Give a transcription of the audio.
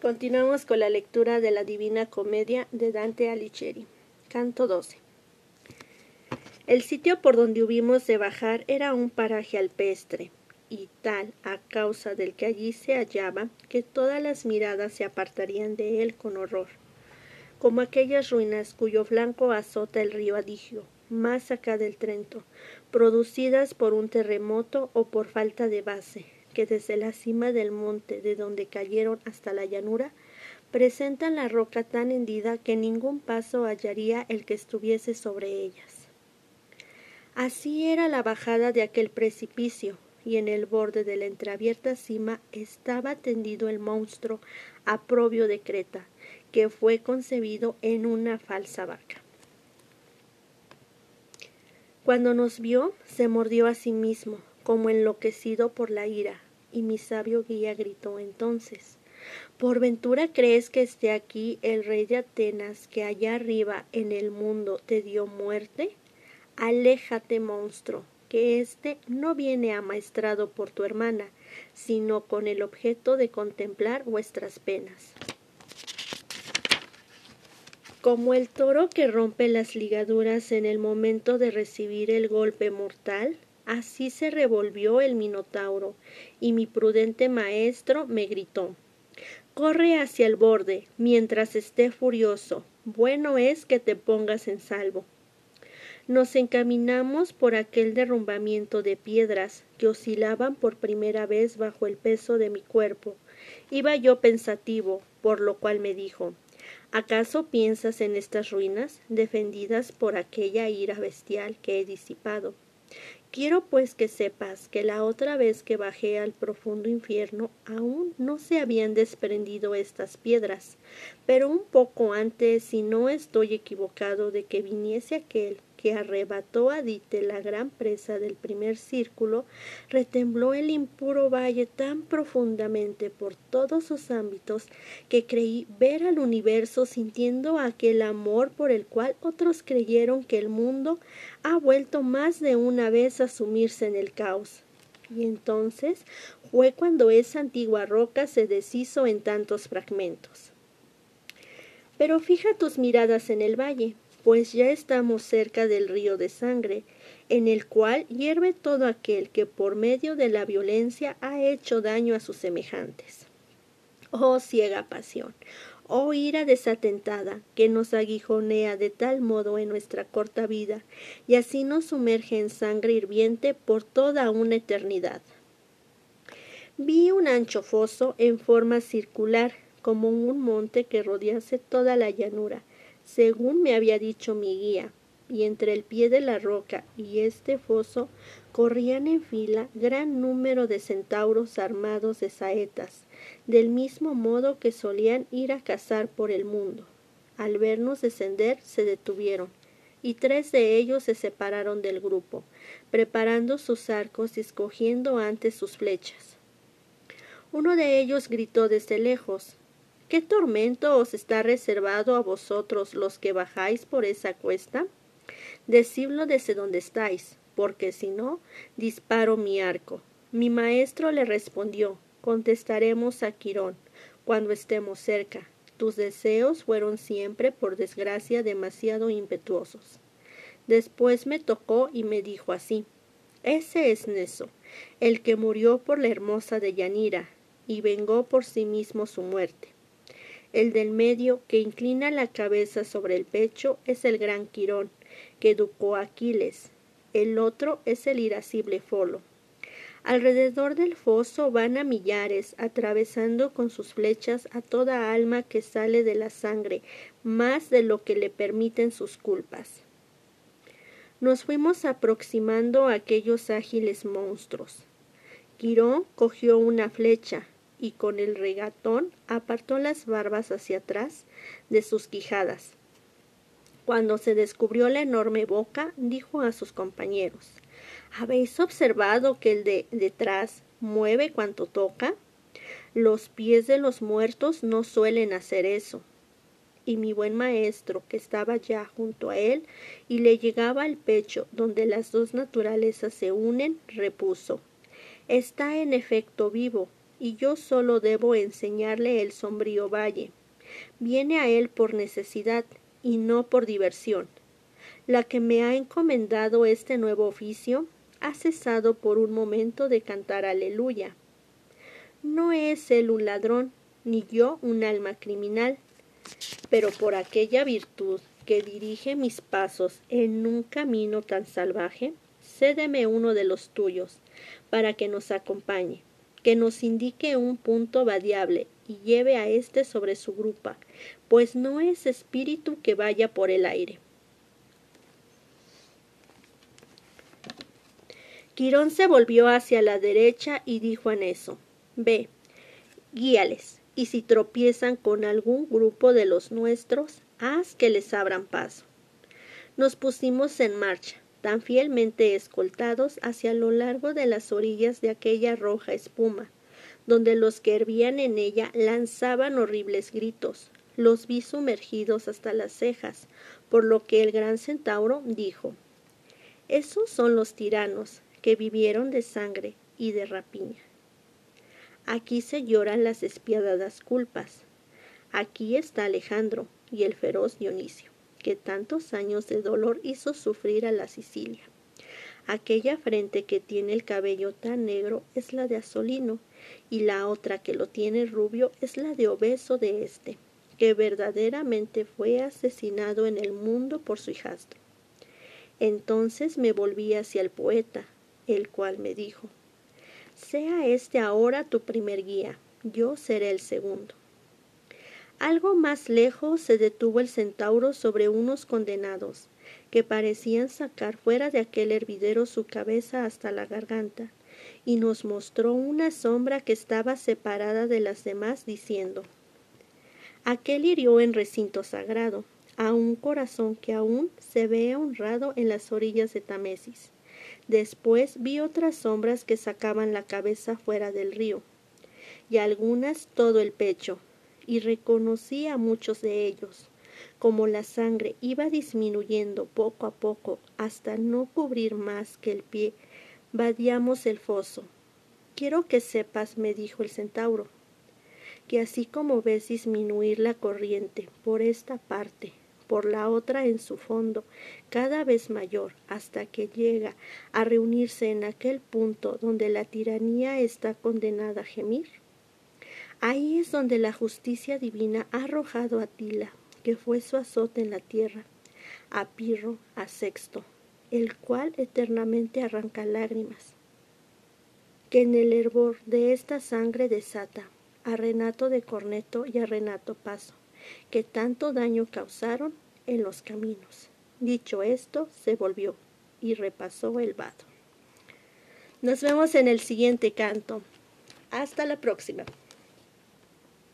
Continuamos con la lectura de la Divina Comedia de Dante Alighieri. Canto 12. El sitio por donde hubimos de bajar era un paraje alpestre, y tal a causa del que allí se hallaba, que todas las miradas se apartarían de él con horror, como aquellas ruinas cuyo flanco azota el río Adigio, más acá del Trento, producidas por un terremoto o por falta de base, que desde la cima del monte de donde cayeron hasta la llanura, presentan la roca tan hendida que ningún paso hallaría el que estuviese sobre ellas. Así era la bajada de aquel precipicio, y en el borde de la entreabierta cima estaba tendido el monstruo aprobio de Creta, que fue concebido en una falsa vaca. Cuando nos vio, se mordió a sí mismo, como enloquecido por la ira, y mi sabio guía gritó entonces ¿Por ventura crees que esté aquí el rey de Atenas que allá arriba en el mundo te dio muerte? Aléjate, monstruo, que éste no viene amaestrado por tu hermana, sino con el objeto de contemplar vuestras penas. Como el toro que rompe las ligaduras en el momento de recibir el golpe mortal, Así se revolvió el Minotauro, y mi prudente maestro me gritó Corre hacia el borde, mientras esté furioso. Bueno es que te pongas en salvo. Nos encaminamos por aquel derrumbamiento de piedras que oscilaban por primera vez bajo el peso de mi cuerpo. Iba yo pensativo, por lo cual me dijo ¿Acaso piensas en estas ruinas, defendidas por aquella ira bestial que he disipado? Quiero pues que sepas que la otra vez que bajé al profundo infierno aún no se habían desprendido estas piedras, pero un poco antes, si no estoy equivocado, de que viniese aquel que arrebató a Dite la gran presa del primer círculo, retembló el impuro valle tan profundamente por todos sus ámbitos que creí ver al universo sintiendo aquel amor por el cual otros creyeron que el mundo ha vuelto más de una vez a sumirse en el caos. Y entonces fue cuando esa antigua roca se deshizo en tantos fragmentos. Pero fija tus miradas en el valle, pues ya estamos cerca del río de sangre, en el cual hierve todo aquel que por medio de la violencia ha hecho daño a sus semejantes. Oh ciega pasión, oh ira desatentada, que nos aguijonea de tal modo en nuestra corta vida, y así nos sumerge en sangre hirviente por toda una eternidad. Vi un ancho foso en forma circular, como un monte que rodease toda la llanura, según me había dicho mi guía, y entre el pie de la roca y este foso corrían en fila gran número de centauros armados de saetas, del mismo modo que solían ir a cazar por el mundo. Al vernos descender se detuvieron, y tres de ellos se separaron del grupo, preparando sus arcos y escogiendo antes sus flechas. Uno de ellos gritó desde lejos ¿Qué tormento os está reservado a vosotros los que bajáis por esa cuesta? Decidlo desde donde estáis, porque si no, disparo mi arco. Mi maestro le respondió Contestaremos a Quirón cuando estemos cerca. Tus deseos fueron siempre, por desgracia, demasiado impetuosos. Después me tocó y me dijo así Ese es Neso, el que murió por la hermosa de Yanira, y vengó por sí mismo su muerte. El del medio, que inclina la cabeza sobre el pecho, es el gran Quirón, que educó a Aquiles. El otro es el irascible Folo. Alrededor del foso van a millares, atravesando con sus flechas a toda alma que sale de la sangre, más de lo que le permiten sus culpas. Nos fuimos aproximando a aquellos ágiles monstruos. Quirón cogió una flecha, y con el regatón apartó las barbas hacia atrás de sus quijadas. Cuando se descubrió la enorme boca, dijo a sus compañeros ¿Habéis observado que el de detrás mueve cuanto toca? Los pies de los muertos no suelen hacer eso. Y mi buen maestro, que estaba ya junto a él y le llegaba al pecho donde las dos naturalezas se unen, repuso Está en efecto vivo, y yo solo debo enseñarle el sombrío valle. Viene a él por necesidad y no por diversión. La que me ha encomendado este nuevo oficio ha cesado por un momento de cantar aleluya. No es él un ladrón, ni yo un alma criminal, pero por aquella virtud que dirige mis pasos en un camino tan salvaje, cédeme uno de los tuyos, para que nos acompañe, que nos indique un punto variable y lleve a éste sobre su grupa, pues no es espíritu que vaya por el aire. Quirón se volvió hacia la derecha y dijo a Neso, Ve, guíales, y si tropiezan con algún grupo de los nuestros, haz que les abran paso. Nos pusimos en marcha, tan fielmente escoltados hacia lo largo de las orillas de aquella roja espuma, donde los que hervían en ella lanzaban horribles gritos. Los vi sumergidos hasta las cejas, por lo que el gran centauro dijo Esos son los tiranos, que vivieron de sangre y de rapiña. Aquí se lloran las despiadadas culpas. Aquí está Alejandro y el feroz Dionisio, que tantos años de dolor hizo sufrir a la Sicilia. Aquella frente que tiene el cabello tan negro es la de Asolino, y la otra que lo tiene rubio es la de Obeso de este, que verdaderamente fue asesinado en el mundo por su hijastro. Entonces me volví hacia el poeta, el cual me dijo, sea este ahora tu primer guía, yo seré el segundo. Algo más lejos se detuvo el centauro sobre unos condenados, que parecían sacar fuera de aquel hervidero su cabeza hasta la garganta, y nos mostró una sombra que estaba separada de las demás, diciendo Aquel hirió en recinto sagrado a un corazón que aún se ve honrado en las orillas de Tamesis. Después vi otras sombras que sacaban la cabeza fuera del río, y algunas todo el pecho, y reconocí a muchos de ellos. Como la sangre iba disminuyendo poco a poco hasta no cubrir más que el pie, vadiamos el foso. Quiero que sepas, me dijo el centauro, que así como ves disminuir la corriente por esta parte por la otra en su fondo, cada vez mayor, hasta que llega a reunirse en aquel punto donde la tiranía está condenada a gemir. Ahí es donde la justicia divina ha arrojado a Tila, que fue su azote en la tierra, a Pirro, a Sexto, el cual eternamente arranca lágrimas, que en el hervor de esta sangre desata a Renato de Corneto y a Renato Paso, que tanto daño causaron en los caminos. Dicho esto, se volvió y repasó el vado. Nos vemos en el siguiente canto. Hasta la próxima.